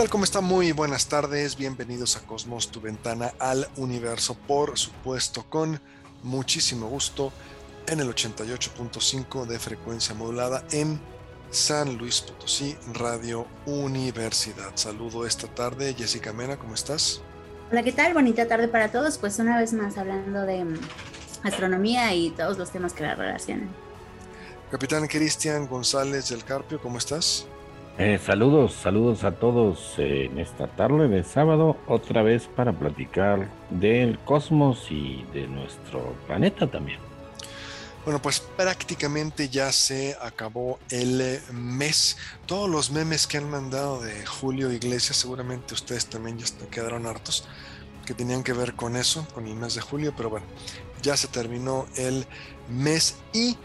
Tal? ¿Cómo está? Muy buenas tardes. Bienvenidos a Cosmos, tu ventana al universo, por supuesto, con muchísimo gusto en el 88.5 de frecuencia modulada en San Luis Potosí, Radio Universidad. Saludo esta tarde. Jessica Mena, ¿cómo estás? Hola, ¿qué tal? Bonita tarde para todos. Pues una vez más hablando de mm, astronomía y todos los temas que la relacionan. Capitán Cristian González del Carpio, ¿cómo estás? Eh, saludos, saludos a todos en esta tarde de sábado, otra vez para platicar del cosmos y de nuestro planeta también. Bueno, pues prácticamente ya se acabó el mes. Todos los memes que han mandado de Julio Iglesias, seguramente ustedes también ya quedaron hartos, que tenían que ver con eso, con el mes de julio, pero bueno, ya se terminó el mes y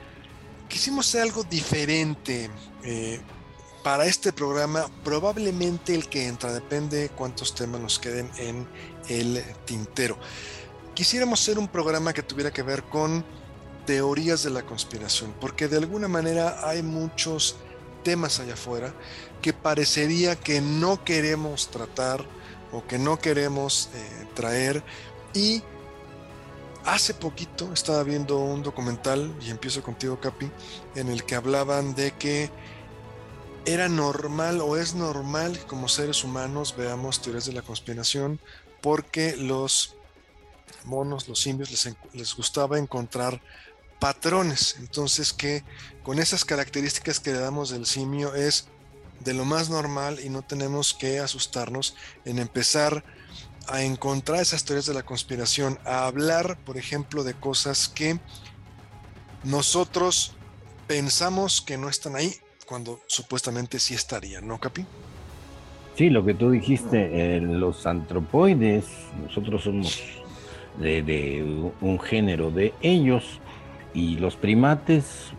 quisimos hacer algo diferente. Eh, para este programa, probablemente el que entra, depende cuántos temas nos queden en el tintero. Quisiéramos hacer un programa que tuviera que ver con teorías de la conspiración, porque de alguna manera hay muchos temas allá afuera que parecería que no queremos tratar o que no queremos eh, traer y hace poquito estaba viendo un documental y empiezo contigo Capi en el que hablaban de que era normal o es normal que como seres humanos veamos teorías de la conspiración porque los monos, los simios, les, gustaba encontrar patrones. Entonces que con esas características que le damos del simio es de lo más normal y no tenemos que asustarnos en empezar a encontrar esas teorías de la conspiración, a hablar, por ejemplo, de cosas que nosotros pensamos que no están ahí cuando supuestamente sí estaría, ¿no, Capi? Sí, lo que tú dijiste, los antropoides, nosotros somos de, un género de ellos y los primates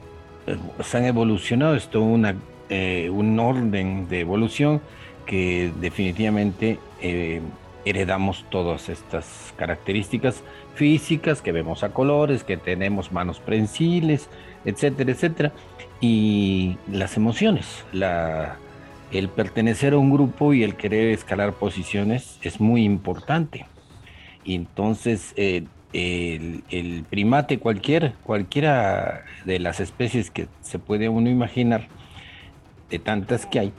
eh, se han evolucionado, es una, eh, un orden de evolución que definitivamente eh, heredamos todas estas características físicas que vemos a colores, que tenemos manos prensiles, etcétera, etcétera y las emociones, la, el pertenecer a un grupo y el querer escalar posiciones es muy importante. Y entonces eh, el, primate, cualquier, cualquiera de las especies que se puede uno imaginar, de tantas que hay,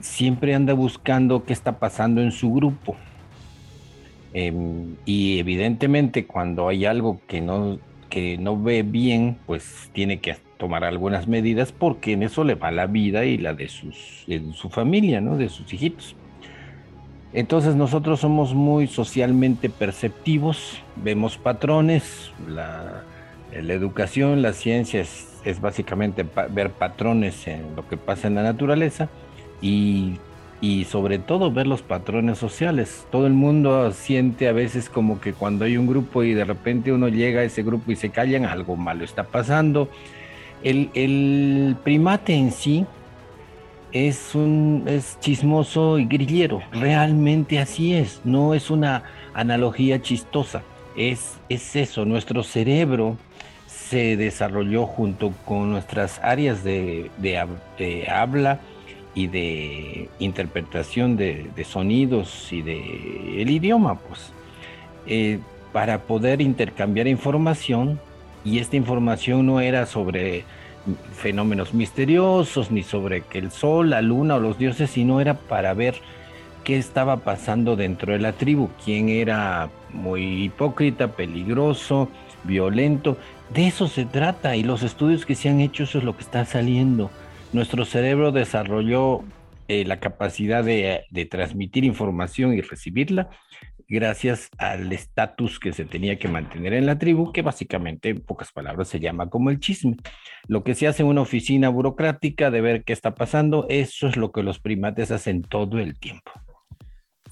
siempre anda buscando qué está pasando en su grupo. Em, y evidentemente cuando hay algo que no, que no ve bien, pues tiene que tomar algunas medidas porque en eso le va la vida y la de, sus, su familia, ¿no? de sus hijitos. Entonces nosotros somos muy socialmente perceptivos, vemos patrones, la, educación, la ciencia es básicamente ver patrones en lo que pasa en la naturaleza y, y, sobre todo ver los patrones sociales. Todo el mundo siente a veces como que cuando hay un grupo y de repente uno llega a ese grupo y se callan, algo malo está pasando el, primate en sí es un es chismoso y grillero, realmente así es, no es una analogía chistosa, es, es eso, nuestro cerebro se desarrolló junto con nuestras áreas de, habla y de interpretación de, sonidos y de el idioma, pues, eh, para poder intercambiar información y esta información no era sobre fenómenos misteriosos, ni sobre que el sol, la luna o los dioses, sino era para ver qué estaba pasando dentro de la tribu, quién era muy hipócrita, peligroso, violento. De eso se trata y los estudios que se han hecho, eso es lo que está saliendo. Nuestro cerebro desarrolló eh, la capacidad de, de transmitir información y recibirla gracias al estatus que se tenía que mantener en la tribu, que básicamente, en pocas palabras, se llama como el chisme. Lo que se hace en una oficina burocrática de ver qué está pasando, eso es lo que los primates hacen todo el tiempo.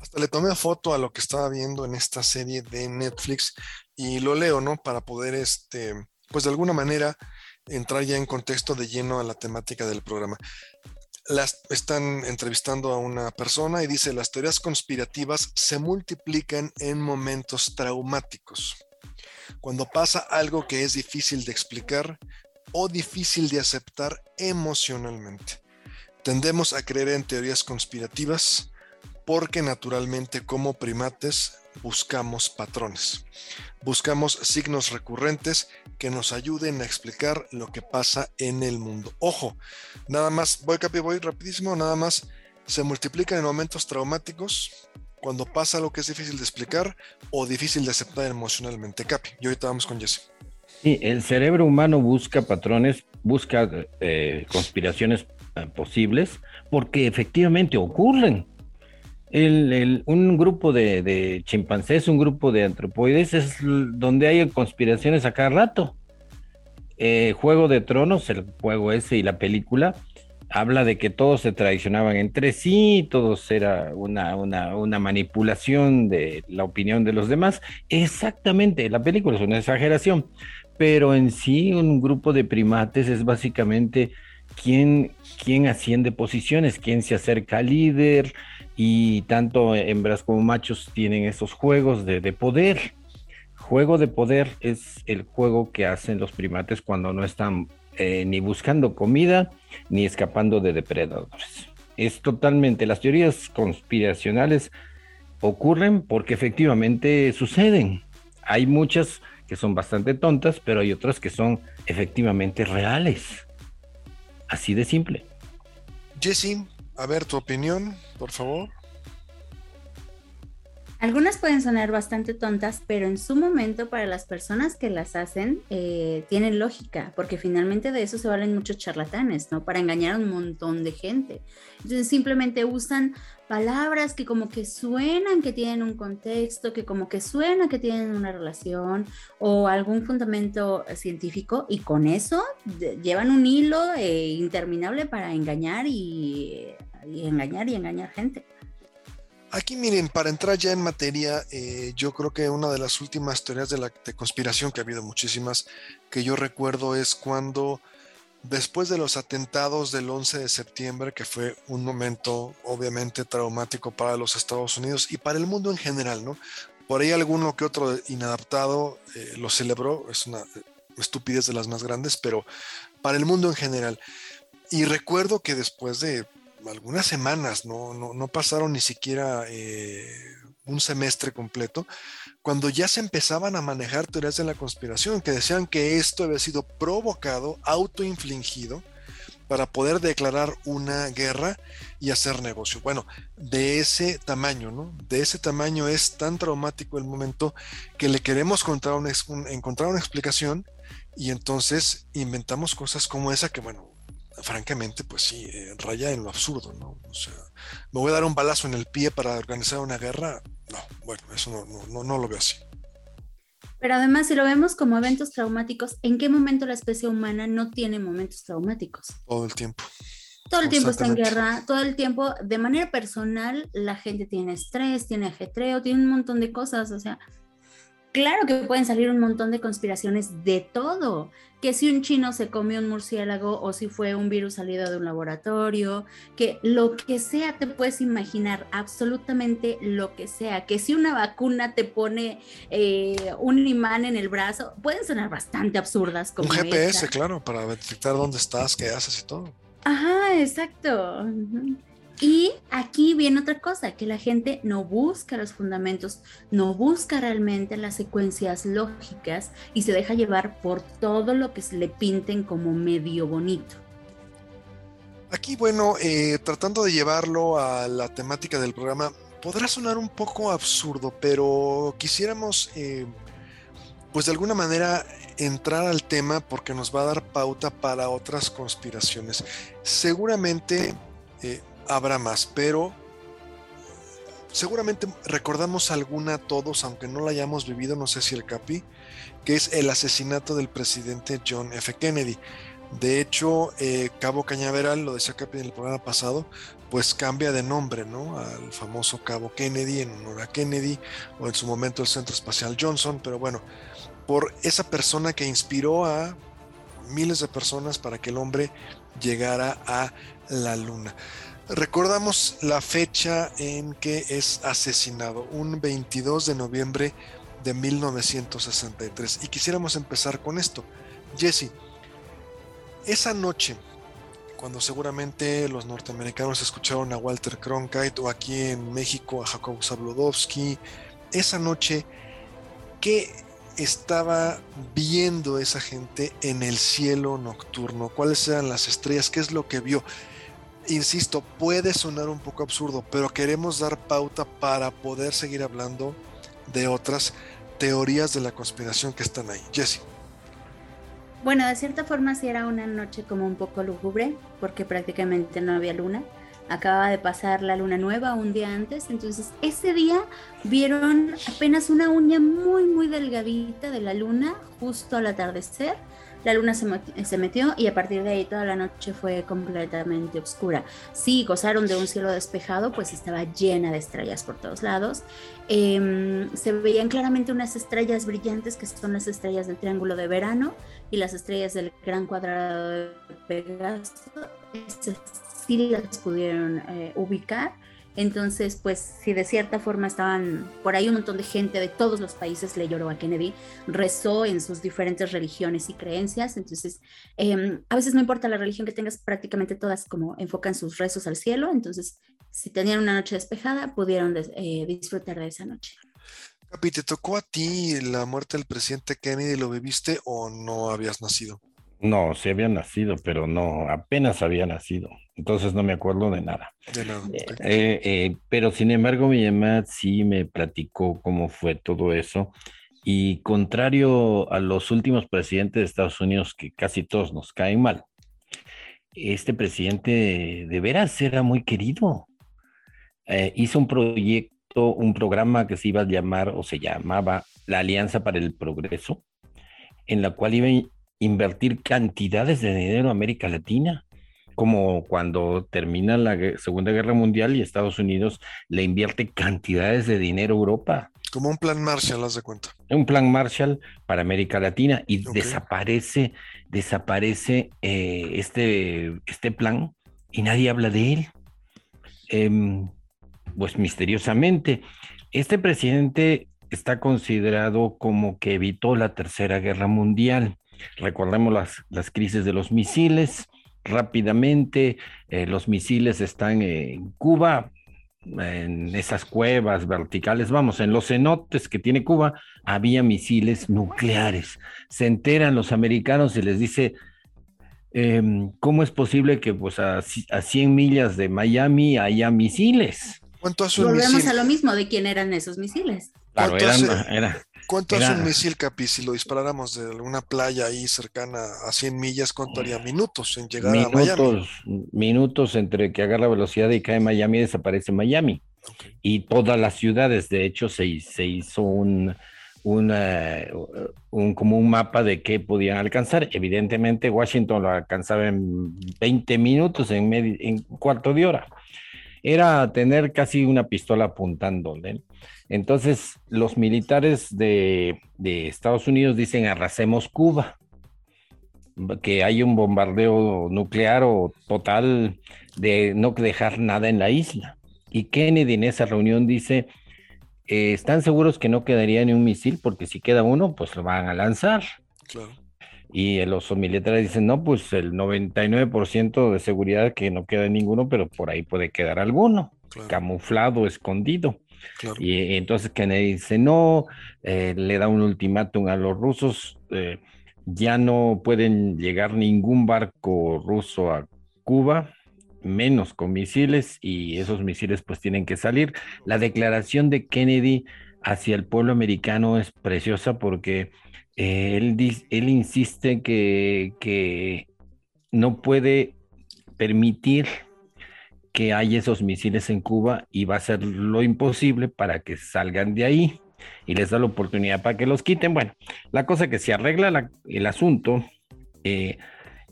Hasta le tomé foto a lo que estaba viendo en esta serie de Netflix y lo leo, ¿no? Para poder, este, pues de alguna manera entrar ya en contexto de lleno a la temática del programa las, están entrevistando a una persona y dice, las teorías conspirativas se multiplican en momentos traumáticos. Cuando pasa algo que es difícil de explicar o difícil de aceptar emocionalmente. Tendemos a creer en teorías conspirativas porque naturalmente como primates buscamos patrones. Buscamos signos recurrentes que nos ayuden a explicar lo que pasa en el mundo. Ojo, nada más, voy capi, voy rapidísimo, nada más se multiplican en momentos traumáticos cuando pasa lo que es difícil de explicar o difícil de aceptar emocionalmente. Capi, y ahorita vamos con Jesse. Sí, el cerebro humano busca patrones, busca eh, conspiraciones eh, posibles porque efectivamente ocurren un grupo de, chimpancés, un grupo de antropoides, es donde hay conspiraciones a cada rato. Eh, juego de Tronos, el juego ese y la película, habla de que todos se traicionaban entre sí, todos era una, una, manipulación de la opinión de los demás. Exactamente, la película es una exageración, pero en sí un grupo de primates es básicamente quién, quién asciende posiciones, quién se acerca al líder, y tanto hembras como machos tienen esos juegos de, poder. Juego de poder es el juego que hacen los primates cuando no están eh, ni buscando comida ni escapando de depredadores. Es totalmente, las teorías conspiracionales ocurren porque efectivamente suceden. Hay muchas que son bastante tontas, pero hay otras que son efectivamente reales. Así de simple. Jesse, a ver tu opinión, por favor. Algunas pueden sonar bastante tontas, pero en su momento para las personas que las hacen eh, tienen lógica, porque finalmente de eso se valen muchos charlatanes, ¿no? Para engañar a un montón de gente. Entonces simplemente usan palabras que como que suenan que tienen un contexto, que como que suena que tienen una relación o algún fundamento científico y con eso llevan un hilo eh, interminable para engañar y engañar y engañar gente. Aquí miren, para entrar ya en materia, eh, yo creo que una de las últimas teorías de, la, conspiración, que ha habido muchísimas, que yo recuerdo es cuando después de los atentados del 11 de septiembre, que fue un momento obviamente traumático para los Estados Unidos y para el mundo en general, ¿no? Por ahí alguno que otro inadaptado eh, lo celebró, es una estupidez de las más grandes, pero para el mundo en general. Y recuerdo que después de algunas semanas, no, no, pasaron ni siquiera eh, un semestre completo, cuando ya se empezaban a manejar teorías de la conspiración, que decían que esto había sido provocado, autoinfligido, para poder declarar una guerra y hacer negocio. Bueno, de ese tamaño, ¿no? De ese tamaño es tan traumático el momento que le queremos encontrar encontrar una explicación y entonces inventamos cosas como esa que, bueno, francamente, pues sí, eh, raya en lo absurdo, ¿no? O sea, me voy a dar un balazo en el pie para organizar una guerra. No, bueno, eso no, no, no, lo veo así. Pero además, si lo vemos como eventos traumáticos, ¿en qué momento la especie humana no tiene momentos traumáticos? Todo el tiempo. Todo el tiempo está en guerra, todo el tiempo, de manera personal, la gente tiene estrés, tiene ajetreo, tiene un montón de cosas, o sea, claro que pueden salir un montón de conspiraciones de todo, que si un chino se comió un murciélago o si fue un virus salido de un laboratorio, que lo que sea te puedes imaginar, absolutamente lo que sea, que si una vacuna te pone eh, un imán en el brazo, pueden sonar bastante absurdas. Como un GPS, claro, para detectar dónde estás, qué haces y todo. Ajá, exacto. Y aquí viene otra cosa, que la gente no busca los fundamentos, no busca realmente las secuencias lógicas y se deja llevar por todo lo que se le pinten como medio bonito. Aquí, bueno, eh, tratando de llevarlo a la temática del programa, podrá sonar un poco absurdo, pero quisiéramos, eh, pues de alguna manera, entrar al tema porque nos va a dar pauta para otras conspiraciones. Seguramente... Eh, habrá más, pero seguramente recordamos alguna todos, aunque no la hayamos vivido, no sé si el Capi, que es el asesinato del presidente John F. Kennedy. De hecho, eh, Cabo Cañaveral, lo decía Capi en el programa pasado, pues cambia de nombre, ¿no? Al famoso Cabo Kennedy en honor a Kennedy, o en su momento el Centro Espacial Johnson, pero bueno, por esa persona que inspiró a miles de personas para que el hombre llegara a la luna. Recordamos la fecha en que es asesinado, un 22 de noviembre de 1963. Y quisiéramos empezar con esto. Jesse, esa noche, cuando seguramente los norteamericanos escucharon a Walter Cronkite o aquí en México a Jacob Zabludovsky, esa noche, ¿qué estaba viendo esa gente en el cielo nocturno? ¿Cuáles eran las estrellas? ¿Qué es lo que vio? Insisto, puede sonar un poco absurdo, pero queremos dar pauta para poder seguir hablando de otras teorías de la conspiración que están ahí. Jesse. Bueno, de cierta forma sí era una noche como un poco lúgubre, porque prácticamente no había luna acaba de pasar la luna nueva un día antes, entonces ese día vieron apenas una uña muy muy delgadita de la luna justo al atardecer. La luna se, metió y a partir de ahí toda la noche fue completamente oscura. Sí, gozaron de un cielo despejado, pues estaba llena de estrellas por todos lados. Em, se veían claramente unas estrellas brillantes que son las estrellas del Triángulo de Verano y las estrellas del Gran Cuadrado de Pegaso sí las pudieron eh, ubicar. Entonces, pues si de cierta forma estaban por ahí un montón de gente de todos los países le lloró a Kennedy, rezó en sus diferentes religiones y creencias. Entonces, em, a veces no importa la religión que tengas, prácticamente todas como enfocan sus rezos al cielo. Entonces, si tenían una noche despejada, pudieron eh, disfrutar de esa noche. Capi, ¿te tocó a ti la muerte del presidente Kennedy? ¿Lo viviste o no habías nacido? No, sí había nacido, pero no, apenas había nacido. Entonces no me acuerdo de nada. De nada. Eh, eh, pero sin embargo, mi mamá sí me platicó cómo fue todo eso. Y contrario a los últimos presidentes de Estados Unidos, que casi todos nos caen mal, este presidente de veras era muy querido. Eh, hizo un proyecto, un programa que se iba a llamar o se llamaba la Alianza para el Progreso, en la cual iba invertir cantidades de dinero a América Latina, como cuando termina la Segunda Guerra Mundial y Estados Unidos le invierte cantidades de dinero a Europa. Como un plan Marshall, haz de cuenta. Un plan Marshall para América Latina y desaparece, desaparece eh, este, este plan y nadie habla de él. Em, pues misteriosamente, este presidente está considerado como que evitó la Tercera Guerra Mundial Recordemos las, crisis de los misiles. Rápidamente, eh, los misiles están en Cuba, en esas cuevas verticales, vamos, en los cenotes que tiene Cuba, había misiles nucleares. Se enteran los americanos y les dice, em, ¿cómo es posible que pues, a, a 100 millas de Miami haya misiles? ¿Cuánto hace Volvemos a lo mismo de quién eran esos misiles. Claro, eran, ¿Cuánto hace un misil, Capi? Si lo disparáramos de una playa ahí cercana a 100 millas, ¿cuánto haría? Minutos en llegar a Miami. Minutos entre que agarra velocidad y cae en Miami y desaparece Miami. Y todas las ciudades, de hecho, se, se hizo un, un, como un mapa de qué podían alcanzar. Evidentemente, Washington lo alcanzaba en 20 minutos, en, en cuarto de hora. Era tener casi una pistola apuntando. Entonces, los militares de, Estados Unidos dicen arrasemos Cuba, que hay un bombardeo nuclear o total de no dejar nada en la isla. Y Kennedy en esa reunión dice, eh, ¿están seguros que no quedaría ni un misil? Porque si queda uno, pues lo van a lanzar. Y los militares dicen, no, pues el 99% de seguridad que no queda ninguno, pero por ahí puede quedar alguno, camuflado, escondido. Y entonces Kennedy dice, no, eh, le da un ultimátum a los rusos, eh, ya no pueden llegar ningún barco ruso a Cuba, menos con misiles, y esos misiles pues tienen que salir. La declaración de Kennedy hacia el pueblo americano es preciosa porque eh, él, insiste que no puede permitir que hay esos misiles en Cuba y va a hacer lo imposible para que salgan de ahí y les da la oportunidad para que los quiten. Bueno, la cosa que se arregla el asunto eh,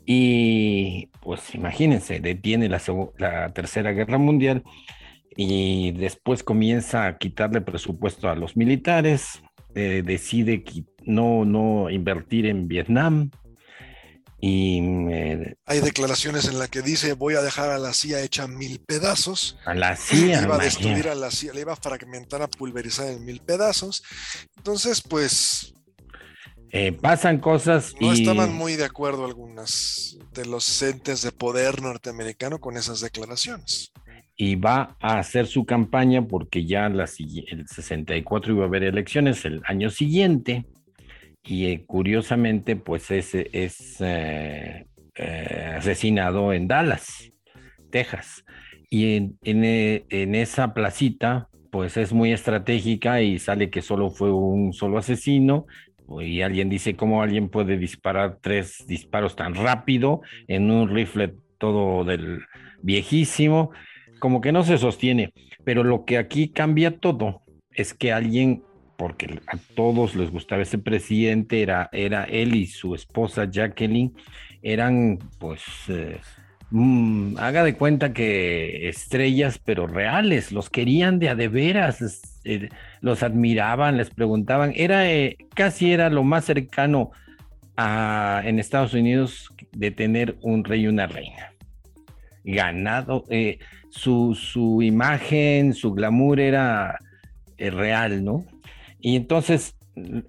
y pues imagínense, detiene la, la Tercera Guerra Mundial y después comienza a quitarle presupuesto a los militares, eh, decide no, no invertir en Vietnam. Y hay declaraciones en las que dice voy a dejar a la CIA hecha mil pedazos. A la CIA. Iba a destruir a la CIA, le iba a fragmentar, a pulverizar en mil pedazos. Entonces, pues eh, pasan cosas. No estaban muy de acuerdo algunas de los entes de poder norteamericano con esas declaraciones y va a hacer su campaña porque ya la, el 64 iba a haber elecciones el año siguiente y eh, curiosamente pues es, es eh, eh, asesinado en Dallas, Texas. Y en, en, esa placita pues es muy estratégica y sale que solo fue un solo asesino y alguien dice cómo alguien puede disparar tres disparos tan rápido en un rifle todo del viejísimo como que no se sostiene, pero lo que aquí cambia todo es que alguien, porque a todos les gustaba ese presidente, era, era él y su esposa Jacqueline, eran pues... Eh, mm, haga de cuenta que estrellas, pero reales, los querían de a de veras, eh, los admiraban, les preguntaban, era eh, casi era lo más cercano a, en Estados Unidos de tener un rey y una reina. Ganado, su, imagen, su glamour era real, ¿no? Y entonces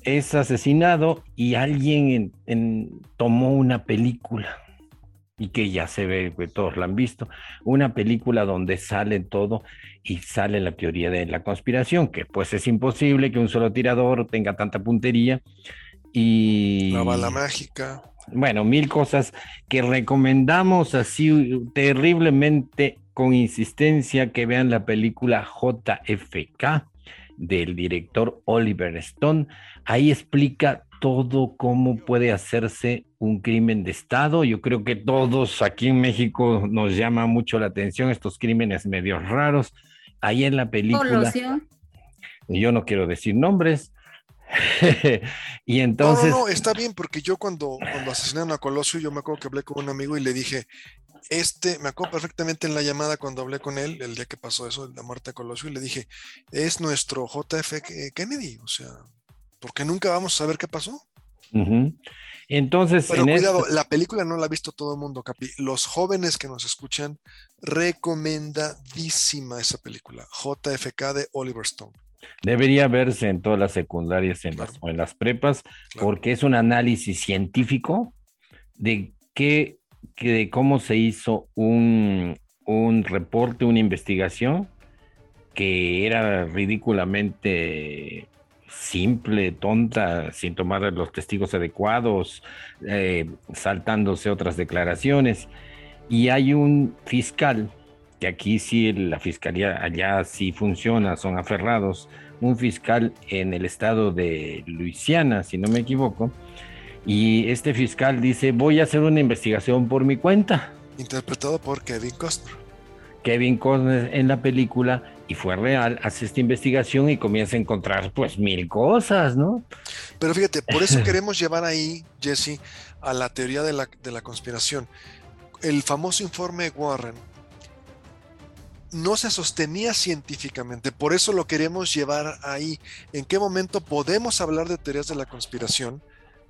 es asesinado y alguien tomó una película. Y que ya se ve, que todos la han visto, una película donde sale todo y sale la teoría de la conspiración, que pues es imposible que un solo tirador tenga tanta puntería y... La bala mágica. Bueno, mil cosas que recomendamos así terriblemente con insistencia que vean la película JFK del director Oliver Stone. Ahí explica todo cómo puede hacerse un crimen de Estado. Yo creo que todos aquí en México nos llama mucho la atención estos crímenes medio raros. Ahí en la película... Yo no quiero decir nombres. y entonces... No, no, está bien, porque yo cuando, cuando asesinaron a Colosio, yo me acuerdo que hablé con un amigo y le dije, este, me acuerdo perfectamente en la llamada cuando hablé con él, el día que pasó eso, la muerte de Colosio, y le dije, es nuestro JF Kennedy, o sea, porque nunca vamos a saber qué pasó. Entonces, pero cuidado, la película no la ha visto todo el mundo, Capi. Los jóvenes que nos escuchan, recomendadísima esa película, JFK de Oliver Stone. Debería verse en todas las secundarias en las, o en las prepas, porque es un análisis científico de qué de cómo se hizo un, reporte, una investigación que era ridículamente simple, tonta, sin tomar los testigos adecuados, eh, saltándose otras declaraciones. Y hay un fiscal, que aquí sí la fiscalía allá sí funciona, son aferrados, un fiscal en el estado de Luisiana, si no me equivoco, y este fiscal dice, voy a hacer una investigación por mi cuenta. Interpretado por Kevin Costner. Kevin Costner en la película, y fue real, hace esta investigación y comienza a encontrar pues mil cosas, ¿no? Pero fíjate, por eso queremos llevar ahí, Jesse, a la teoría de la, de la conspiración. El famoso informe Warren no se sostenía científicamente, por eso lo queremos llevar ahí. ¿En qué momento podemos hablar de teorías de la conspiración?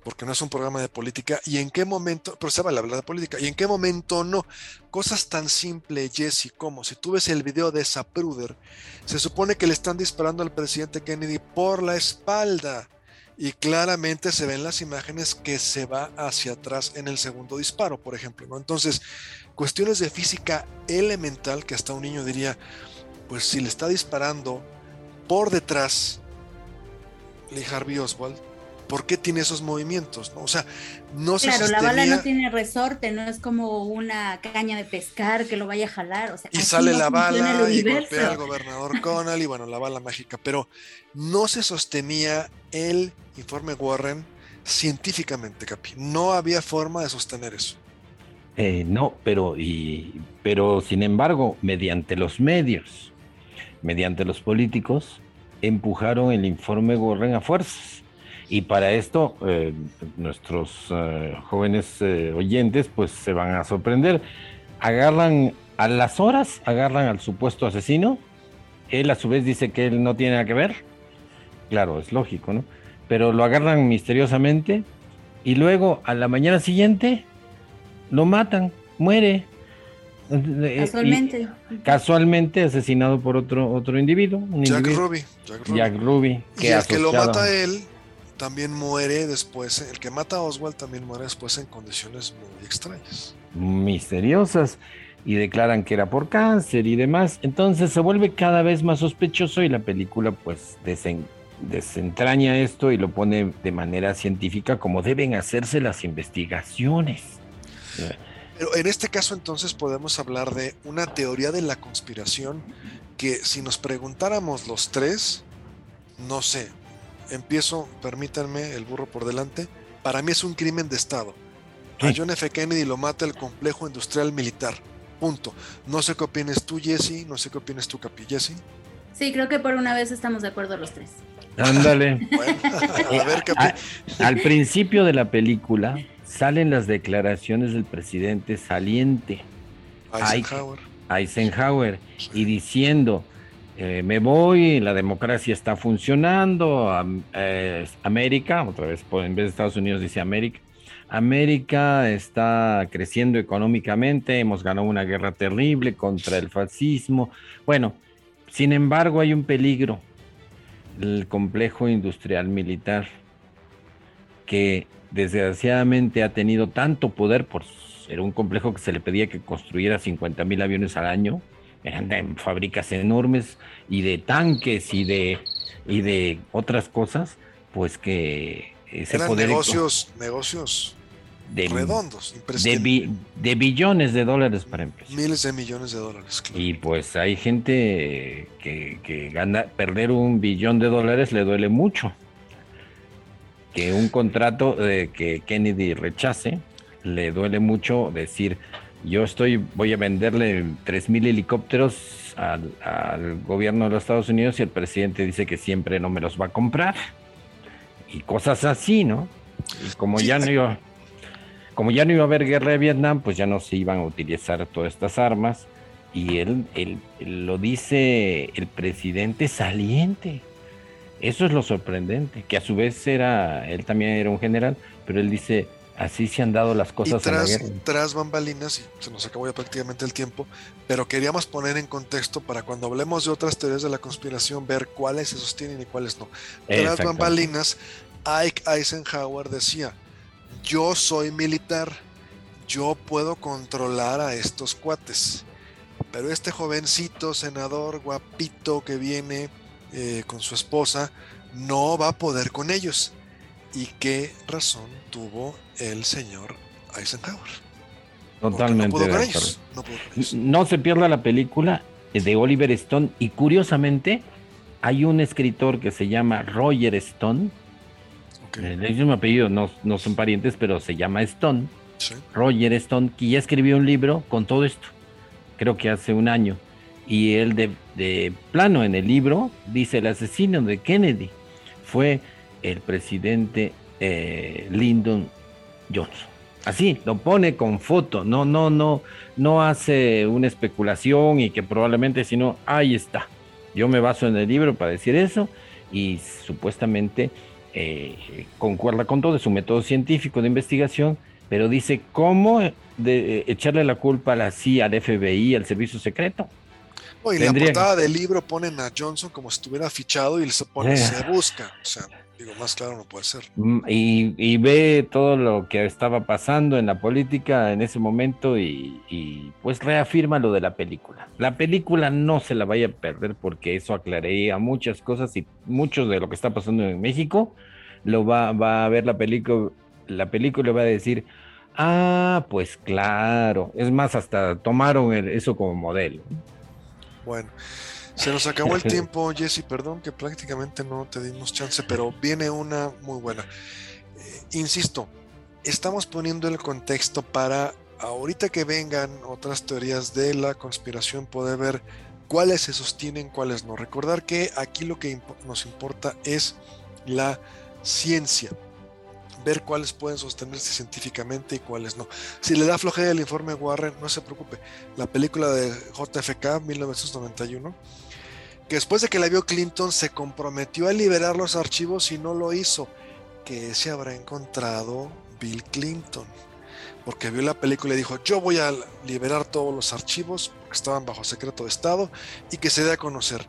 Porque no es un programa de política, y en qué momento, pero se va a hablar de política, y en qué momento no. Cosas tan simples, Jesse, como si tú ves el video de Zapruder, se supone que le están disparando al presidente Kennedy por la espalda, y claramente se ven las imágenes que se va hacia atrás en el segundo disparo, por ejemplo, ¿no? Entonces, cuestiones de física elemental que hasta un niño diría, pues si le está disparando por detrás, Lee Harvey Oswald, ¿por qué tiene esos movimientos? O sea, no se Claro, la bala no tiene resorte, no es como una caña de pescar que lo vaya a jalar. O sea, y sale la bala y golpea al gobernador Connell y bueno, la bala mágica, pero no se sostenía el informe Warren científicamente, Capi. No había forma de sostener eso. Eh, no, pero, y, pero sin embargo, mediante los medios, mediante los políticos, empujaron el informe Gorren a fuerzas. Y para esto, eh, nuestros eh, jóvenes oyentes, pues se van a sorprender. Agarran a las horas, agarran al supuesto asesino. Él a su vez dice que él no tiene nada que ver. Claro, es lógico, ¿no? Pero lo agarran misteriosamente y luego a la mañana siguiente lo matan, muere. Casualmente. casualmente asesinado por otro, otro individuo. Jack, Ruby, Jack, Ruby. y el que lo mata a él también muere después. El que mata a Oswald también muere después en condiciones muy extrañas. Misteriosas. Y declaran que era por cáncer y demás. Entonces se vuelve cada vez más sospechoso y la película pues desentraña esto y lo pone de manera científica como deben hacerse las investigaciones. Pero en este caso entonces podemos hablar de una teoría de la conspiración que si nos preguntáramos los tres, no sé, empiezo, permítanme el burro por delante, para mí es un crimen de Estado. A John F. Kennedy lo mata el complejo industrial militar. Punto. No sé qué opinas tú, Jesse, no sé qué opinas tú, Capi, Jesse. Sí, creo que por una vez estamos de acuerdo los tres. Ándale. a ver, Capi. al principio de la película, salen las declaraciones del presidente saliente Eisenhower, Eisenhower y diciendo eh, me voy, la democracia está funcionando, eh, América, otra vez en vez de Estados Unidos dice América, América está creciendo económicamente, hemos ganado una guerra terrible contra el fascismo. Bueno, sin embargo hay un peligro, el complejo industrial militar, que desgraciadamente ha tenido tanto poder por ser un complejo que se le pedía que construyera 50 mil aviones al año, eran de fábricas enormes y de tanques y de, y de otras cosas, pues que ese eran negocios, negocios de, redondos, de, de, billones de dólares para empezar. Miles de millones de dólares, claro. Y pues hay gente que, que gana, perder un billón de dólares le duele mucho que un contrato de que Kennedy rechace, le duele mucho decir, yo estoy, voy a venderle 3.000 helicópteros al, gobierno de los Estados Unidos y el presidente dice que siempre no me los va a comprar. Y cosas así, ¿no? Como ya no iba, como ya no iba a haber guerra de Vietnam, pues ya no se iban a utilizar todas estas armas. Y él, él lo dice el presidente saliente. Eso es lo sorprendente, que a su vez era, él también era un general, pero él dice, así se han dado las cosas tras, en la guerra. Tras bambalinas, y se nos acabó ya prácticamente el tiempo, pero queríamos poner en contexto para cuando hablemos de otras teorías de la conspiración, ver cuáles se sostienen y cuáles no. Tras bambalinas, Ike Eisenhower decía, yo soy militar, yo puedo controlar a estos cuates. Pero este jovencito, senador, guapito que viene eh, con su esposa, no va a poder con ellos. ¿Y qué razón tuvo el señor Eisenhower? Totalmente. No, se pierda la película de Oliver Stone y curiosamente hay un escritor que se llama Roger Stone. El mismo apellido no, no, son parientes, pero se llama Stone. Roger Stone, que ya escribió un libro con todo esto. Creo que hace un año y él de, plano en el libro dice el asesino de Kennedy fue el presidente eh, Lyndon Johnson. Así, lo pone con foto, no, no, no, no hace una especulación y que probablemente, sino, ahí está. Yo me baso en el libro para decir eso y supuestamente eh, concuerda con todo, es un método científico de investigación, pero dice cómo de, echarle la culpa a la CIA, al FBI, al servicio secreto y la portada del libro ponen a Johnson como si estuviera fichado y se pone, eh. se busca. O sea, digo, más claro no puede ser. Mm, y, ve todo lo que estaba pasando en la política en ese momento y, pues reafirma lo de la película. La película no se la vaya a perder porque eso aclararía muchas cosas y mucho de lo que está pasando en México lo va, va a ver la película, la película va a decir, ah, pues claro. Es más, hasta tomaron eso como modelo. Bueno, se nos acabó el tiempo, Jesse, perdón que prácticamente no te dimos chance, pero viene una muy buena. Eh, insisto, estamos poniendo el contexto para ahorita que vengan otras teorías de la conspiración, poder ver cuáles se sostienen, cuáles no. Recordar que aquí lo que nos importa es la ciencia ver cuáles pueden sostenerse científicamente y cuáles no. Si le da flojera el informe Warren, no se preocupe. La película de JFK 1991, que después de que la vio Clinton se comprometió a liberar los archivos y no lo hizo, que se habrá encontrado Bill Clinton. Porque vio la película y dijo, yo voy a liberar todos los archivos que estaban bajo secreto de Estado y que se dé a conocer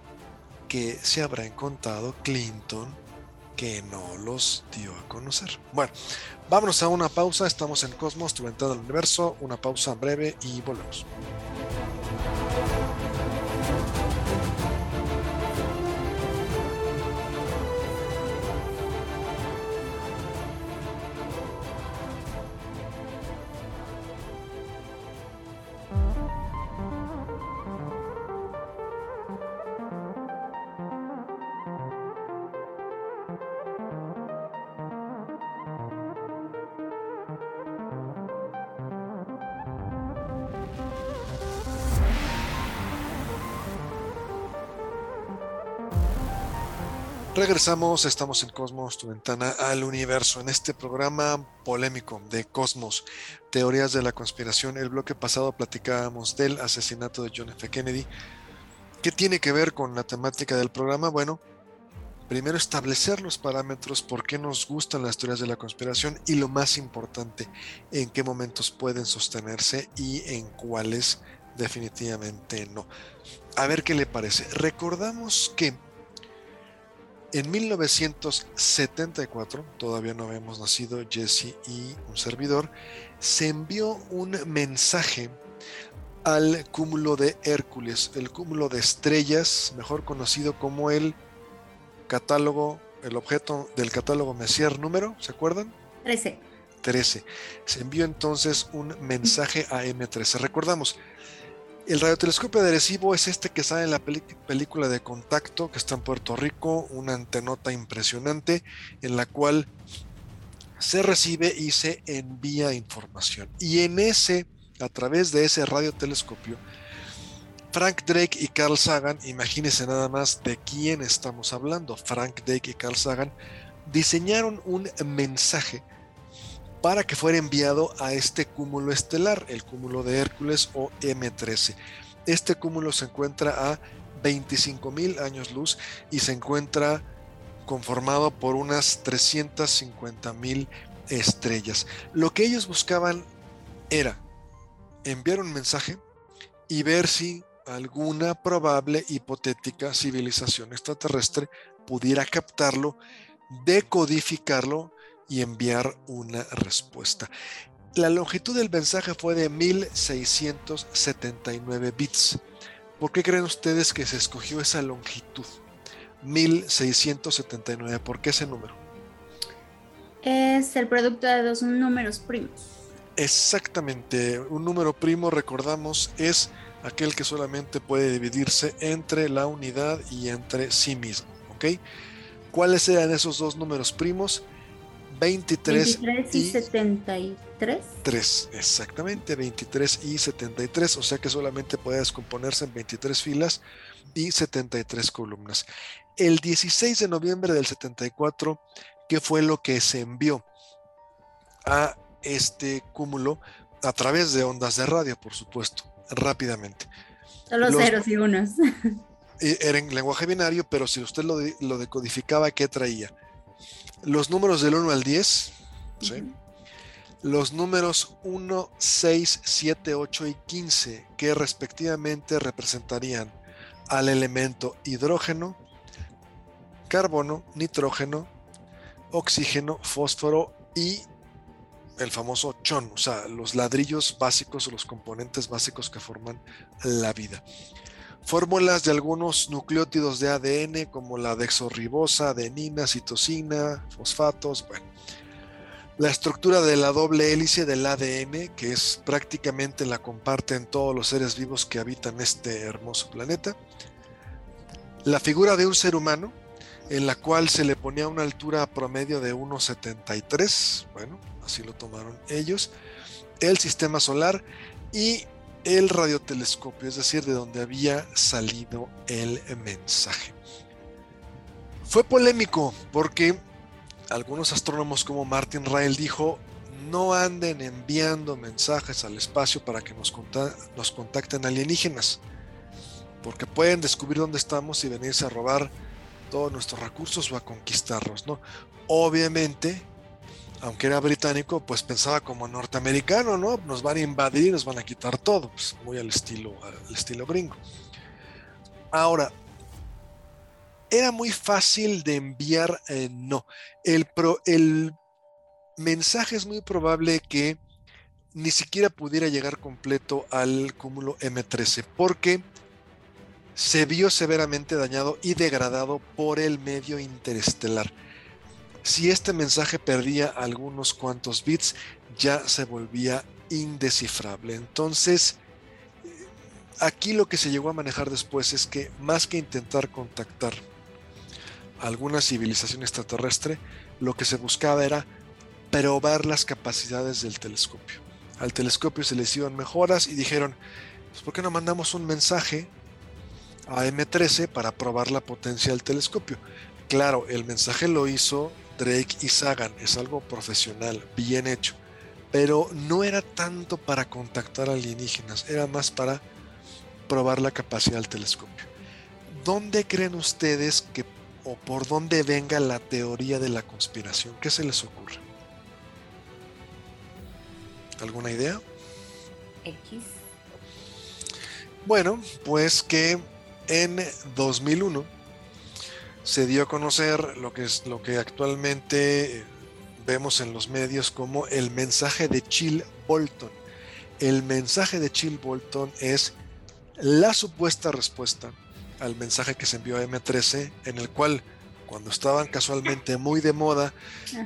que se habrá encontrado Clinton que no los dio a conocer. Bueno, vámonos a una pausa. Estamos en Cosmos, tu ventana al universo. Una pausa breve y volvemos. Regresamos, estamos en Cosmos, tu ventana al universo, en este programa polémico de Cosmos, teorías de la conspiración. El bloque pasado platicábamos del asesinato de John F. Kennedy. ¿Qué tiene que ver con la temática del programa? Bueno, primero establecer los parámetros, por qué nos gustan las teorías de la conspiración y lo más importante, en qué momentos pueden sostenerse y en cuáles definitivamente no. A ver qué le parece. Recordamos que en 1974, todavía no habíamos nacido Jesse y un servidor, se envió un mensaje al cúmulo de Hércules, el cúmulo de estrellas, mejor conocido como el catálogo, el objeto del catálogo Messier número, ¿se acuerdan? 13. 13. Se envió entonces un mensaje a M13. Recordamos, el radiotelescopio de es este que sale en la película de Contacto, que está en Puerto Rico, una antenota impresionante en la cual se recibe y se envía información. Y en ese, a través de ese radiotelescopio, Frank Drake y Carl Sagan, imagínense nada más de quién estamos hablando, Frank Drake y Carl Sagan, diseñaron un mensaje para que fuera enviado a este cúmulo estelar, el cúmulo de Hércules o M13. Este cúmulo se encuentra a 25.000 años luz y se encuentra conformado por unas 350.000 estrellas. Lo que ellos buscaban era enviar un mensaje y ver si alguna probable hipotética civilización extraterrestre pudiera captarlo, decodificarlo y enviar una respuesta. La longitud del mensaje fue de 1679 bits. ¿Por qué creen ustedes que se escogió esa longitud? 1679. ¿Por qué ese número? Es el producto de dos números primos. Exactamente. Un número primo, recordamos, es aquel que solamente puede dividirse entre la unidad y entre sí mismo. ¿Ok? ¿Cuáles eran esos dos números primos? 23, y, 73. 3, exactamente, 23 y 73, o sea que solamente puede descomponerse en 23 filas y 73 columnas. El 16 de noviembre del 74, ¿qué fue lo que se envió a este cúmulo a través de ondas de radio, por supuesto, rápidamente? Solo ceros y unos. Era en lenguaje binario, pero si usted lo, lo decodificaba, ¿qué traía? Los números del 1 al 10, los números 1, 6, 7, 8 y 15, que respectivamente representarían al elemento hidrógeno, carbono, nitrógeno, oxígeno, fósforo y el famoso chon, o sea, los ladrillos básicos o los componentes básicos que forman la vida fórmulas de algunos nucleótidos de ADN como la dexorribosa, adenina, citosina, fosfatos, bueno. La estructura de la doble hélice del ADN, que es prácticamente la comparten todos los seres vivos que habitan este hermoso planeta. La figura de un ser humano, en la cual se le ponía una altura promedio de 1,73, bueno, así lo tomaron ellos el sistema solar y el radiotelescopio, es decir, de donde había salido el mensaje. Fue polémico porque algunos astrónomos como Martin Ryle dijo, no anden enviando mensajes al espacio para que nos, nos contacten alienígenas, porque pueden descubrir dónde estamos y venirse a robar todos nuestros recursos o a conquistarnos, ¿no? Obviamente, aunque era británico, pues pensaba como norteamericano, ¿no? Nos van a invadir nos van a quitar todo, pues muy al estilo, al estilo gringo. Ahora, era muy fácil de enviar, eh, no. El, el mensaje es muy probable que ni siquiera pudiera llegar completo al cúmulo M13, porque se vio severamente dañado y degradado por el medio interestelar. Si este mensaje perdía algunos cuantos bits, ya se volvía indescifrable. Entonces, aquí lo que se llegó a manejar después es que más que intentar contactar alguna civilización extraterrestre, lo que se buscaba era probar las capacidades del telescopio. Al telescopio se les iban mejoras y dijeron, pues, ¿por qué no mandamos un mensaje a M13 para probar la potencia del telescopio? Claro, el mensaje lo hizo Drake y Sagan, es algo profesional, bien hecho, pero no era tanto para contactar alienígenas, era más para probar la capacidad del telescopio. ¿Dónde creen ustedes que o por dónde venga la teoría de la conspiración? ¿Qué se les ocurre? ¿Alguna idea? X. Bueno, pues que en 2001 se dio a conocer lo que es lo que actualmente vemos en los medios como el mensaje de Chill Bolton. El mensaje de Chill Bolton es la supuesta respuesta al mensaje que se envió a M13, en el cual, cuando estaban casualmente muy de moda,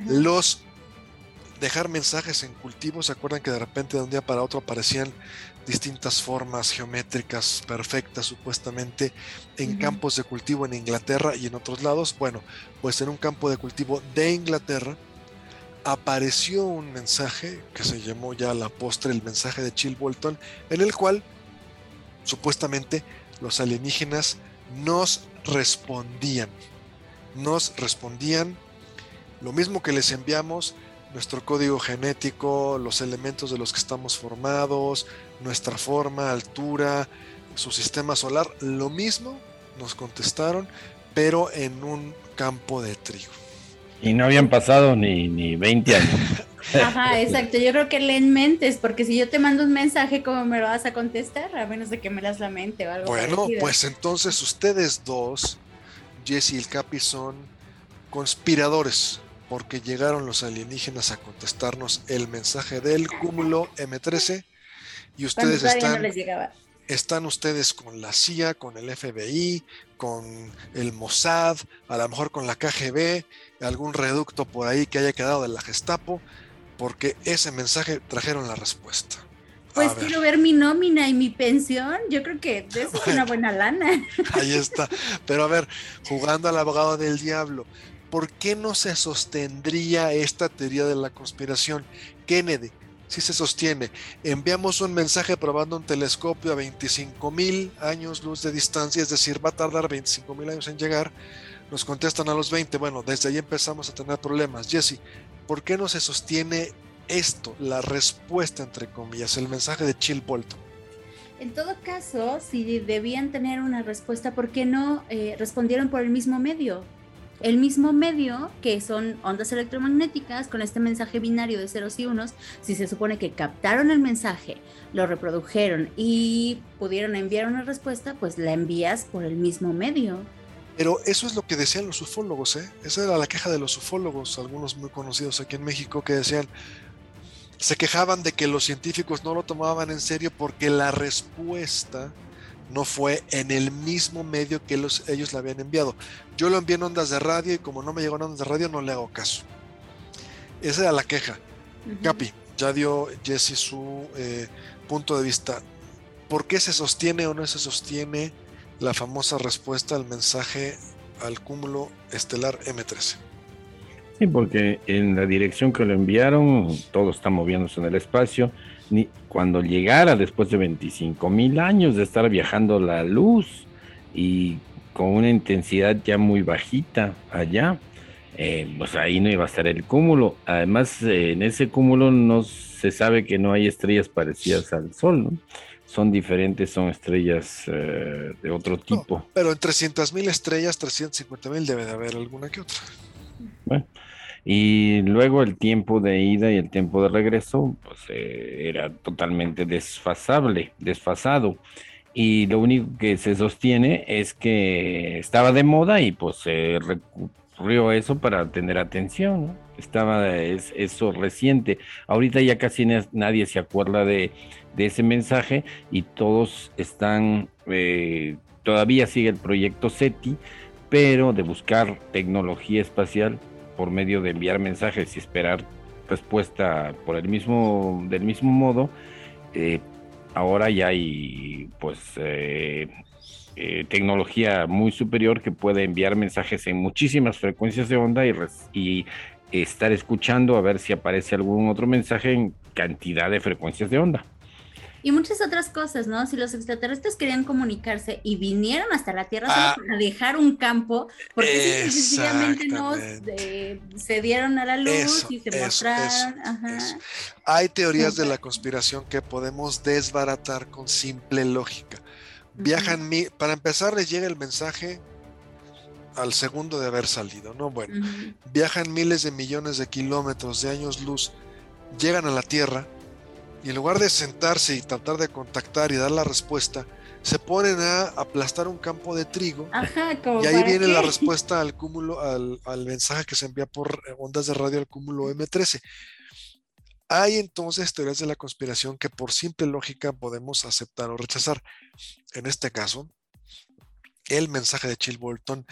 los dejar mensajes en cultivos, ¿se acuerdan que de repente de un día para otro aparecían distintas formas geométricas perfectas supuestamente en campos de cultivo en Inglaterra y en otros lados? Bueno, pues en un campo de cultivo de Inglaterra apareció un mensaje que se llamó ya la postre el mensaje de Chill Bolton, en el cual supuestamente los alienígenas nos respondían. Nos respondían lo mismo que les enviamos, nuestro código genético, los elementos de los que estamos formados, nuestra forma, altura, su sistema solar, lo mismo nos contestaron, pero en un campo de trigo. Y no habían pasado ni, ni 20 años. Ajá, exacto. Yo creo que leen mentes, porque si yo te mando un mensaje, ¿cómo me lo vas a contestar? A menos de que me las la mente o algo Bueno, pues entonces ustedes dos, Jesse y el Capi, son conspiradores, porque llegaron los alienígenas a contestarnos el mensaje del cúmulo M13 y ustedes están... están ustedes con la CIA, con el FBI, con el Mossad, a lo mejor con la KGB, algún reducto por ahí que haya quedado de la Gestapo, porque ese mensaje trajeron la respuesta. Pues quiero ver. mi nómina y mi pensión. Yo creo que eso es una buena lana. Ahí está. Pero a ver, jugando al abogado del diablo, ¿por qué no se sostendría esta teoría de la conspiración? Kennedy, si se sostiene, enviamos un mensaje probando un telescopio a 25 mil años luz de distancia, es decir, va a tardar 25 mil años en llegar. Nos contestan a los 20. Bueno, desde ahí empezamos a tener problemas. Jesse, ¿por qué no se sostiene esto, la respuesta, entre comillas, el mensaje de Chill Bolton? En todo caso, si debían tener una respuesta, ¿por qué no eh, respondieron por el mismo medio? El mismo medio que son ondas electromagnéticas con este mensaje binario de ceros y unos, si se supone que captaron el mensaje, lo reprodujeron y pudieron enviar una respuesta, pues la envías por el mismo medio. Pero eso es lo que decían los ufólogos, ¿eh? Esa era la queja de los ufólogos, algunos muy conocidos aquí en México, que decían, se quejaban de que los científicos no lo tomaban en serio porque la respuesta no fue en el mismo medio que los, ellos le habían enviado. Yo lo envié en ondas de radio y como no me llegó en ondas de radio no le hago caso. Esa era la queja. Capi, ya dio Jesse su eh, punto de vista. ¿Por qué se sostiene o no se sostiene la famosa respuesta al mensaje al cúmulo estelar M13. Sí, porque en la dirección que lo enviaron, todo está moviéndose en el espacio. Ni, cuando llegara después de 25 mil años de estar viajando la luz y con una intensidad ya muy bajita allá, eh, pues ahí no iba a estar el cúmulo. Además, eh, en ese cúmulo no se sabe que no hay estrellas parecidas al Sol, ¿no? Son diferentes, son estrellas eh, de otro tipo. pero en 300 mil estrellas, 350 mil debe de haber alguna que otra. Bueno, y luego el tiempo de ida y el tiempo de regreso, pues era totalmente desfasable, desfasado y lo único que se sostiene es que estaba de moda y pues se recurrió a eso para tener atención, ¿no? Estaba es, eso reciente. Ahorita ya casi nadie se acuerda de, ese mensaje y todos están, eh, todavía sigue el proyecto SETI, pero de buscar tecnología espacial por medio de enviar mensajes y esperar respuesta por el mismo, del mismo modo, eh, ahora ya hay pues eh, eh, tecnología muy superior que puede enviar mensajes en muchísimas frecuencias de onda y, y estar escuchando a ver si aparece algún otro mensaje en cantidad de frecuencias de onda y muchas otras cosas, ¿no? Si los extraterrestres querían comunicarse y vinieron hasta la Tierra solo ah. para dejar un campo, porque sencillamente no se dieron a la luz y se mostraron. Hay teorías de la conspiración que podemos desbaratar con simple lógica. Viajan, para empezar, les llega el mensaje al segundo de haber salido, ¿no? Bueno, viajan miles de millones de kilómetros de años luz, llegan a la Tierra y en lugar de sentarse y tratar de contactar y dar la respuesta, se ponen a aplastar un campo de trigo. y ahí viene la respuesta al cúmulo, al, mensaje que se envía por ondas de radio al cúmulo M13. Hay entonces teorías de la conspiración que por simple lógica podemos aceptar o rechazar. En este caso, el mensaje de Chill Bolton,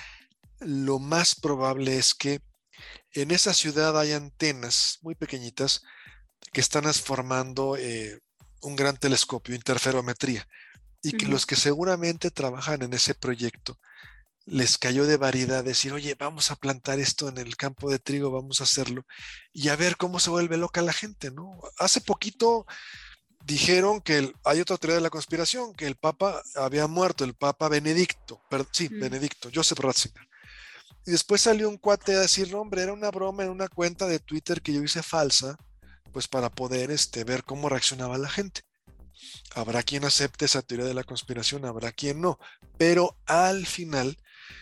lo más probable es que en esa ciudad hay antenas muy pequeñitas que están formando eh, un gran telescopio, interferometría, y que los que seguramente trabajan en ese proyecto les cayó de variedad decir, oye, vamos a plantar esto en el campo de trigo, vamos a hacerlo, y a ver cómo se vuelve loca la gente, ¿no? Hace poquito dijeron que hay otra teoría de la conspiración, que el Papa había muerto, el Papa Benedicto, sí, Benedicto, Joseph Ratzinger. Y después salió un cuate a decir, hombre, era una broma en una cuenta de Twitter que yo hice falsa, pues para poder este, ver cómo reaccionaba la gente. Habrá quien acepte esa teoría de la conspiración, habrá quien no, pero al final,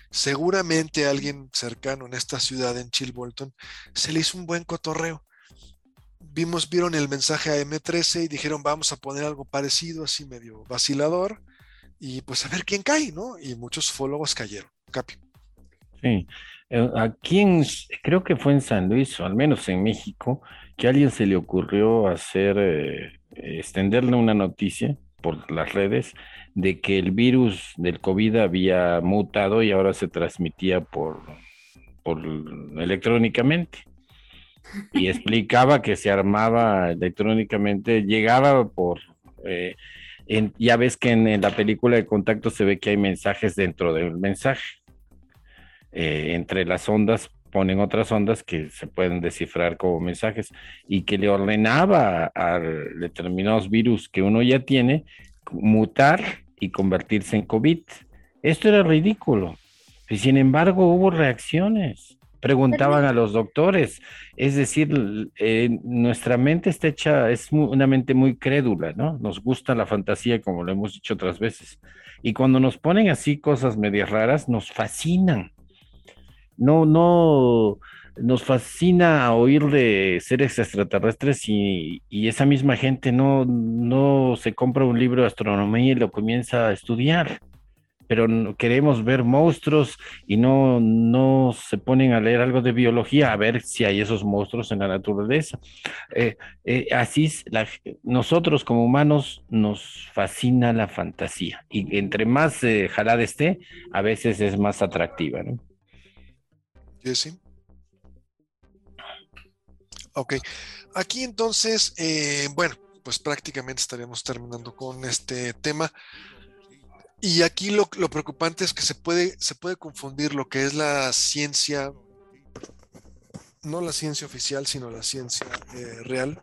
seguramente alguien cercano en esta ciudad, en Chilbolton, se le hizo un buen cotorreo. Vimos, vieron el mensaje a M13 y dijeron, vamos a poner algo parecido, así medio vacilador, y pues a ver quién cae, ¿no? Y muchos fólogos cayeron. Capi. Sí, eh, aquí creo que fue en San Luis, o al menos en México, que a alguien se le ocurrió hacer, eh, extenderle una noticia por las redes de que el virus del COVID había mutado y ahora se transmitía por, por electrónicamente. Y explicaba que se armaba electrónicamente, llegaba por... Eh, ya ves que en, la película de contacto se ve que hay mensajes dentro del mensaje. Eh, entre las ondas ponen otras ondas que se pueden descifrar como mensajes y que le ordenaba a determinados virus que uno ya tiene mutar y convertirse en COVID. Esto era ridículo. Y sin embargo hubo reacciones. Preguntaban a los doctores. Es decir, eh, nuestra mente está hecha, es una mente muy crédula, ¿no? Nos gusta la fantasía, como lo hemos dicho otras veces. Y cuando nos ponen así cosas medias raras, nos fascinan no, no, nos fascina oír de seres extraterrestres y, esa misma gente no, no se compra un libro de astronomía y lo comienza a estudiar. Pero queremos ver monstruos y no, no se ponen a leer algo de biología a ver si hay esos monstruos en la naturaleza. Eh, eh, así la, nosotros como humanos nos fascina la fantasía y entre más eh, jalada esté, a veces es más atractiva. ¿no? Sí. Ok, aquí entonces, eh, bueno, pues prácticamente estaríamos terminando con este tema. Y aquí lo, preocupante es que se puede, se puede confundir lo que es la ciencia no la ciencia oficial, sino la ciencia real.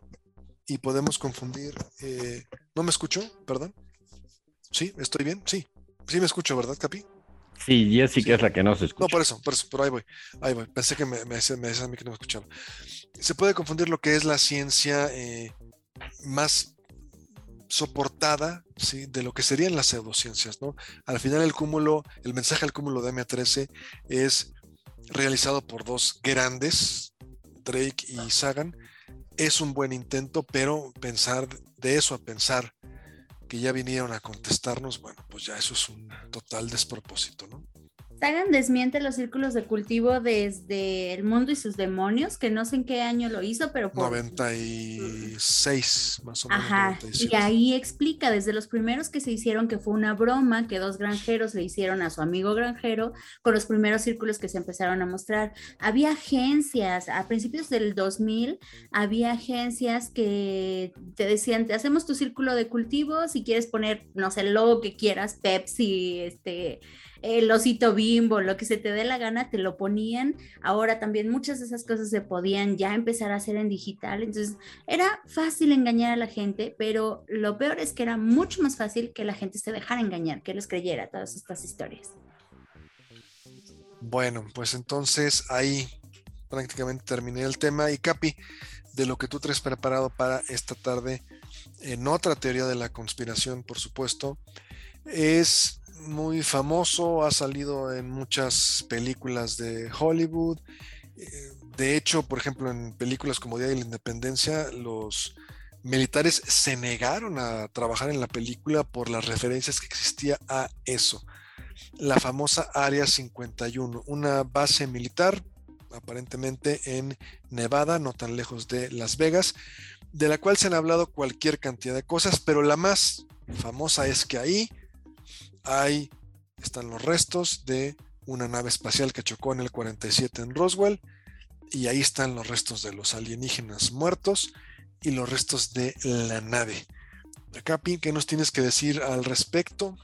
Y podemos confundir. ¿No me escucho? Perdón. ¿Sí? ¿Estoy bien? Sí. Sí me escucho, ¿verdad, Capi? Sí, Jessica es la que no se escucha. No, por eso, por eso, pero ahí voy, ahí voy. Pensé que me, me, a mí que no me escuchaba. Se puede confundir lo que es la ciencia eh, más soportada ¿sí? de lo que serían las pseudociencias, ¿no? Al final el cúmulo, el mensaje al cúmulo de M13 es realizado por dos grandes, Drake y Sagan. Es un buen intento, pero pensar de eso a pensar que ya vinieron a contestarnos, bueno, pues ya eso es un total despropósito, ¿no? Sagan desmiente los círculos de cultivo desde El Mundo y sus Demonios, que no sé en qué año lo hizo, pero... Por... 96, más o menos. Ajá, y ahí explica desde los primeros que se hicieron que fue una broma que dos granjeros le hicieron a su amigo granjero con los primeros círculos que se empezaron a mostrar. Había agencias, a principios del 2000, había agencias que te decían, te hacemos tu círculo de cultivo, si quieres poner, no sé, logo que quieras, Pepsi, este el osito bimbo, lo que se te dé la gana, te lo ponían. Ahora también muchas de esas cosas se podían ya empezar a hacer en digital. Entonces era fácil engañar a la gente, pero lo peor es que era mucho más fácil que la gente se dejara engañar, que les creyera todas estas historias. Bueno, pues entonces ahí prácticamente terminé el tema. Y Capi, de lo que tú traes preparado para esta tarde, en otra teoría de la conspiración, por supuesto, es muy famoso, ha salido en muchas películas de Hollywood. Eh, de hecho, por ejemplo, en películas como Día de la Independencia, los militares se negaron a trabajar en la película por las referencias que existía a eso. La famosa Área 51, una base militar aparentemente en Nevada, no tan lejos de Las Vegas, de la cual se han hablado cualquier cantidad de cosas, pero la más famosa es que ahí ahí están los restos de una nave espacial que chocó en el 47 en Roswell y ahí están los restos de los alienígenas muertos y los restos de la nave. Capi, ¿qué nos tienes que decir al respecto?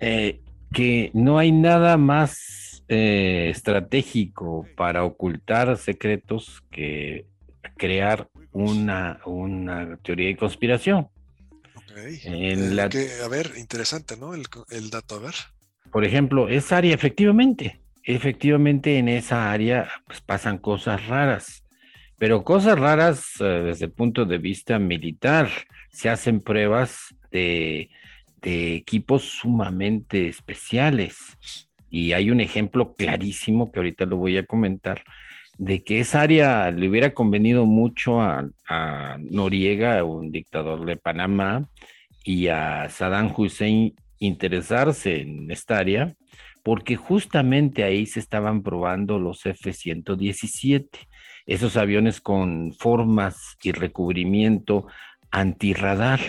Eh, que no hay nada más eh, estratégico para ocultar secretos que crear una, una teoría de conspiración. En la... a ver, interesante, ¿no? El, dato, a ver. Por ejemplo, esa área, efectivamente, efectivamente en esa área pues, pasan cosas raras, pero cosas raras eh, desde el punto de vista militar. Se hacen pruebas de, de equipos sumamente especiales. Y hay un ejemplo clarísimo que ahorita lo voy a comentar, de que esa área le hubiera convenido mucho a, Noriega, un dictador de Panamá, y a Saddam Hussein interesarse en esta área, porque justamente ahí se estaban probando los F-117, esos aviones con formas y recubrimiento antirradar.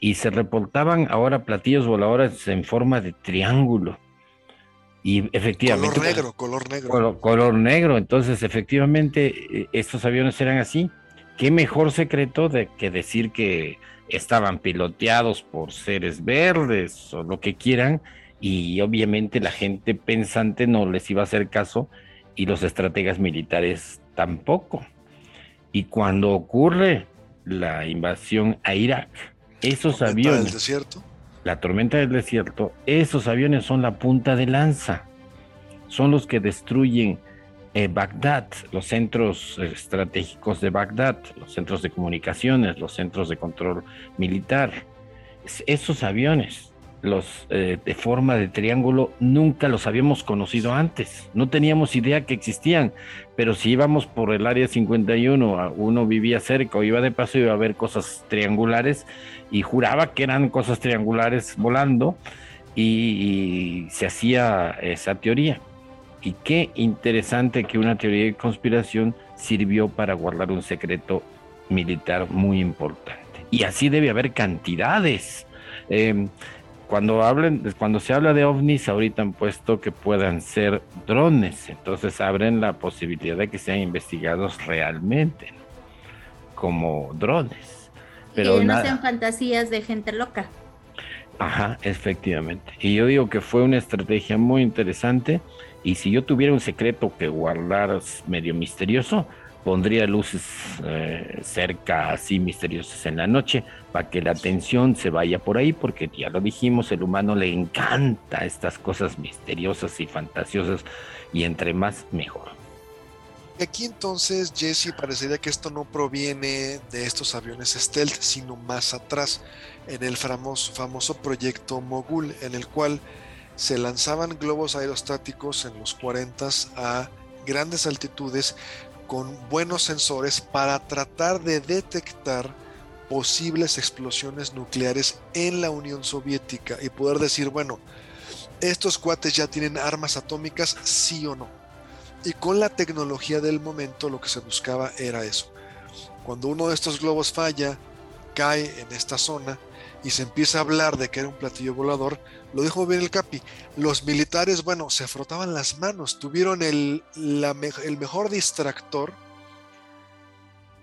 Y se reportaban ahora platillos voladores en forma de triángulo y efectivamente. Color negro, color negro. Color, negro. Entonces, efectivamente, e, estos aviones eran así. ¿Qué mejor secreto de que decir que estaban piloteados por seres verdes o lo que quieran? Y obviamente la gente pensante no les iba a hacer caso y los estrategas militares tampoco. Y cuando ocurre la invasión a Irak, esos aviones. Del desierto la tormenta del desierto, esos aviones son la punta de lanza, son los que destruyen eh, Bagdad, los centros estratégicos de Bagdad, los centros de comunicaciones, los centros de control militar. esos aviones, los eh, de forma de triángulo, nunca los habíamos conocido antes, no teníamos idea que existían, pero si íbamos por el área 51, uno vivía cerca o iba de paso, iba a ver cosas triangulares y juraba que eran cosas triangulares volando y, se hacía esa teoría. Y qué interesante que una teoría de conspiración sirvió para guardar un secreto militar muy importante. Y así debe haber cantidades. Em, cuando hablen, cuando se habla de ovnis, ahorita han puesto que puedan ser drones, entonces abren la posibilidad de que sean investigados realmente, como drones. Pero que no sean fantasías de gente loca. Ajá, efectivamente. Y yo digo que fue una estrategia muy interesante Y si yo tuviera un secreto que guardar medio misterioso, pondría luces eh, cerca así misteriosas en la noche para que la atención se vaya por ahí, porque ya lo dijimos, el humano le encanta estas cosas misteriosas y fantasiosas y entre más mejor. Aquí entonces, Jesse, parecería que esto no proviene de estos aviones stealth, sino más atrás, en el famoso, famoso proyecto Mogul, en el cual se lanzaban globos aerostáticos en los 40 a grandes altitudes con buenos sensores para tratar de detectar posibles explosiones nucleares en la Unión Soviética y poder decir, bueno, estos cuates ya tienen armas atómicas, sí o no. Y con la tecnología del momento lo que se buscaba era eso. Cuando uno de estos globos falla, cae en esta zona y se empieza a hablar de que era un platillo volador, lo dijo bien el Capi, los militares, bueno, se frotaban las manos, tuvieron el, el mejor distractor.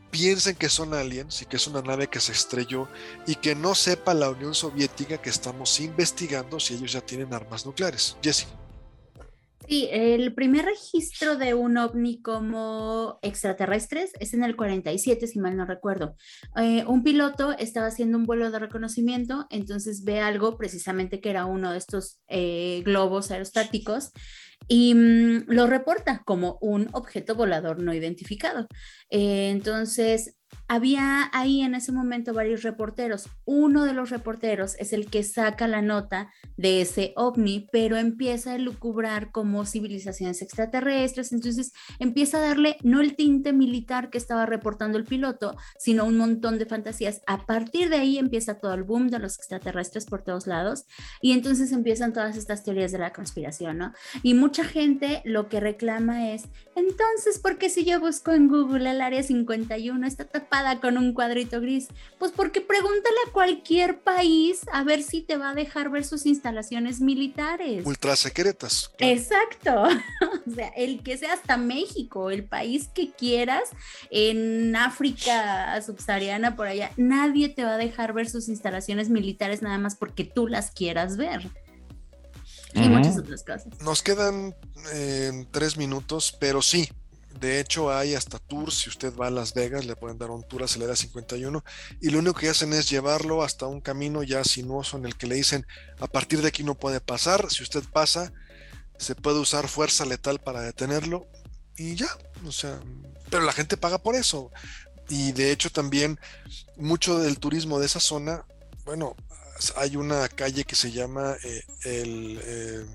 Piensen que son aliens y que es una nave que se estrelló y que no sepa la Unión Soviética que estamos investigando si ellos ya tienen armas nucleares. Jesse. Sí, el primer registro de un ovni como extraterrestres es en el 47, si mal no recuerdo. Eh, un piloto estaba haciendo un vuelo de reconocimiento, entonces ve algo precisamente que era uno de estos eh, globos aerostáticos y mm, lo reporta como un objeto volador no identificado. Eh, entonces, había ahí en ese momento varios reporteros. Uno de los reporteros es el que saca la nota de ese ovni, pero empieza a lucubrar como civilizaciones extraterrestres. Entonces empieza a darle no el tinte militar que estaba reportando el piloto, sino un montón de fantasías. A partir de ahí empieza todo el boom de los extraterrestres por todos lados y entonces empiezan todas estas teorías de la conspiración, ¿no? Y mucha gente lo que reclama es, entonces, ¿por qué si yo busco en Google el área 51 está tapada? Con un cuadrito gris? Pues porque pregúntale a cualquier país a ver si te va a dejar ver sus instalaciones militares. Ultra secretas. Exacto. o sea, el que sea hasta México, el país que quieras, en África subsahariana, por allá, nadie te va a dejar ver sus instalaciones militares nada más porque tú las quieras ver. Y muchas otras cosas. Nos quedan eh, tres minutos, pero sí, de hecho, hay hasta tours. Si usted va a Las Vegas, le pueden dar un tour Acelera 51. Y lo único que hacen es llevarlo hasta un camino ya sinuoso en el que le dicen: a partir de aquí no puede pasar. Si usted pasa, se puede usar fuerza letal para detenerlo. Y ya, o sea, pero la gente paga por eso. Y de hecho, también mucho del turismo de esa zona, bueno, hay una calle que se llama eh, el. Eh,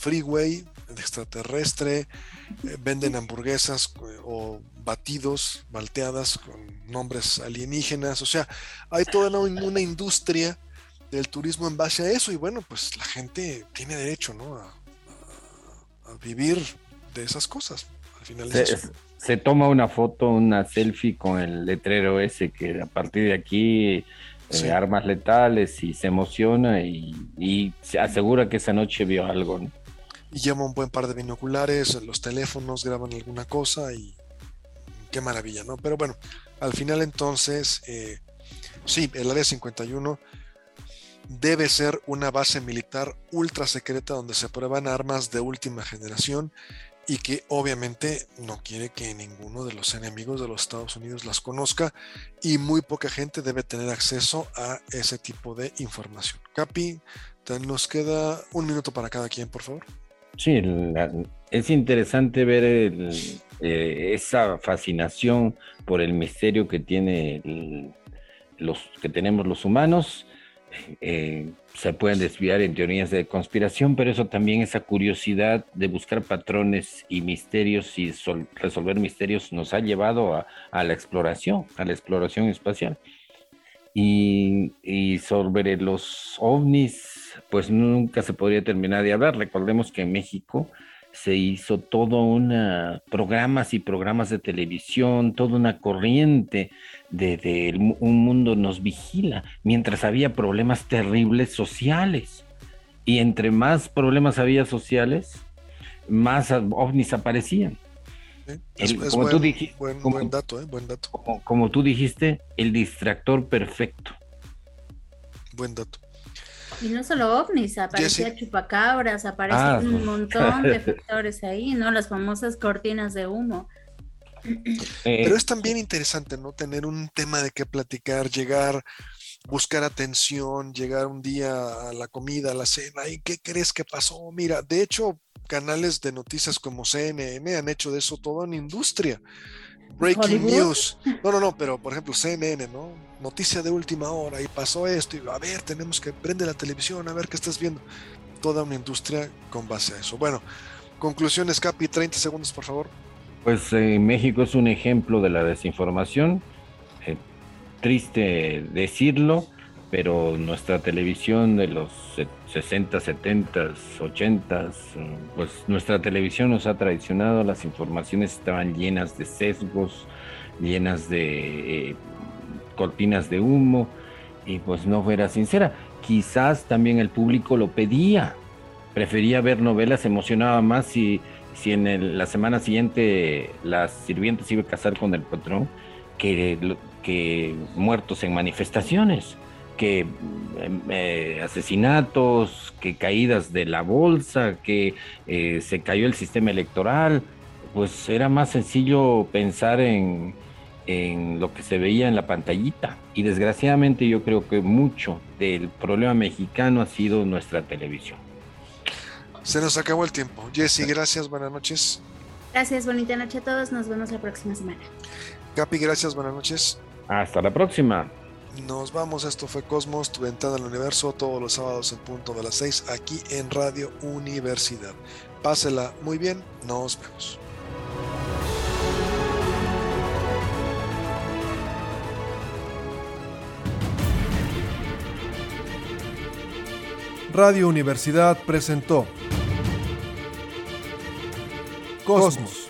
freeway extraterrestre, eh, venden hamburguesas eh, o batidos, malteadas con nombres alienígenas, o sea, hay toda una, industria del turismo en base a eso y bueno, pues la gente tiene derecho, ¿no? A, vivir de esas cosas. Al final se, toma una foto, una selfie con el letrero ese que a partir de aquí eh, armas letales y se emociona y, y, se asegura que esa noche vio algo. ¿no? Y lleva un buen par de binoculares, los teléfonos graban alguna cosa y qué maravilla, ¿no? Pero bueno, al final entonces, eh, sí, el área 51 debe ser una base militar ultra secreta donde se prueban armas de última generación y que obviamente no quiere que ninguno de los enemigos de los Estados Unidos las conozca y muy poca gente debe tener acceso a ese tipo de información. Capi, nos queda un minuto para cada quien, por favor. Sí, es interesante ver eh, esa fascinación por el misterio que tiene los que tenemos los humanos. Eh, se pueden desviar en teorías de conspiración, pero eso también esa curiosidad de buscar patrones y misterios y resolver misterios nos ha llevado a, la exploración, a la exploración espacial. Y, sobre los ovnis, pues nunca se podría terminar de hablar. Recordemos que en México se hizo todo una programas y programas de televisión, toda una corriente de, un mundo nos vigila, mientras había problemas terribles sociales. Y entre más problemas había sociales, más ovnis aparecían. Como tú dijiste, buen, dato, ¿eh? buen dato. como tú dijiste, el distractor perfecto. Buen dato. Y no solo ovnis, aparecía chupacabras, aparecen ah, un montón de factores ahí, ¿no? Las famosas cortinas de humo. Eh, Pero es también interesante, ¿no? Tener un tema de qué platicar, llegar, buscar atención, llegar un día a la comida, a la cena, ¿y qué crees que pasó? Mira, de hecho, canales de noticias como CNN han hecho de eso todo en industria. Breaking news. No, no, no, pero por ejemplo CNN, ¿no? Noticia de última hora y pasó esto y a ver, tenemos que prender la televisión, a ver qué estás viendo. Toda una industria con base a eso. Bueno, conclusiones, Capi, 30 segundos, por favor. Pues eh, México es un ejemplo de la desinformación. Eh, triste decirlo, pero nuestra televisión de los 60, 70, 80, pues nuestra televisión nos ha traicionado, las informaciones estaban llenas de sesgos, llenas de eh, cortinas de humo, y pues no fuera sincera. Quizás también el público lo pedía, prefería ver novelas, se emocionaba más si si en la semana siguiente las sirvientes iba a casar con el patrón, que, que muertos en manifestaciones, que em, eh, asesinatos, que caídas de la bolsa, que eh, se cayó el sistema electoral, pues era más sencillo pensar en, en lo que se veía en la pantallita. Y desgraciadamente yo creo que mucho del problema mexicano ha sido nuestra televisión. Se nos acabó el tiempo. Jessy, gracias, buenas noches. Gracias, bonita noche a todos. Nos vemos la próxima semana. Capi, gracias, buenas noches. Hasta la próxima. Nos vamos, esto fue Cosmos, tu ventana al universo, todos los sábados en punto de las 6, aquí en Radio Universidad. Pásela muy bien, nos vemos. Radio Universidad presentó Cosmos.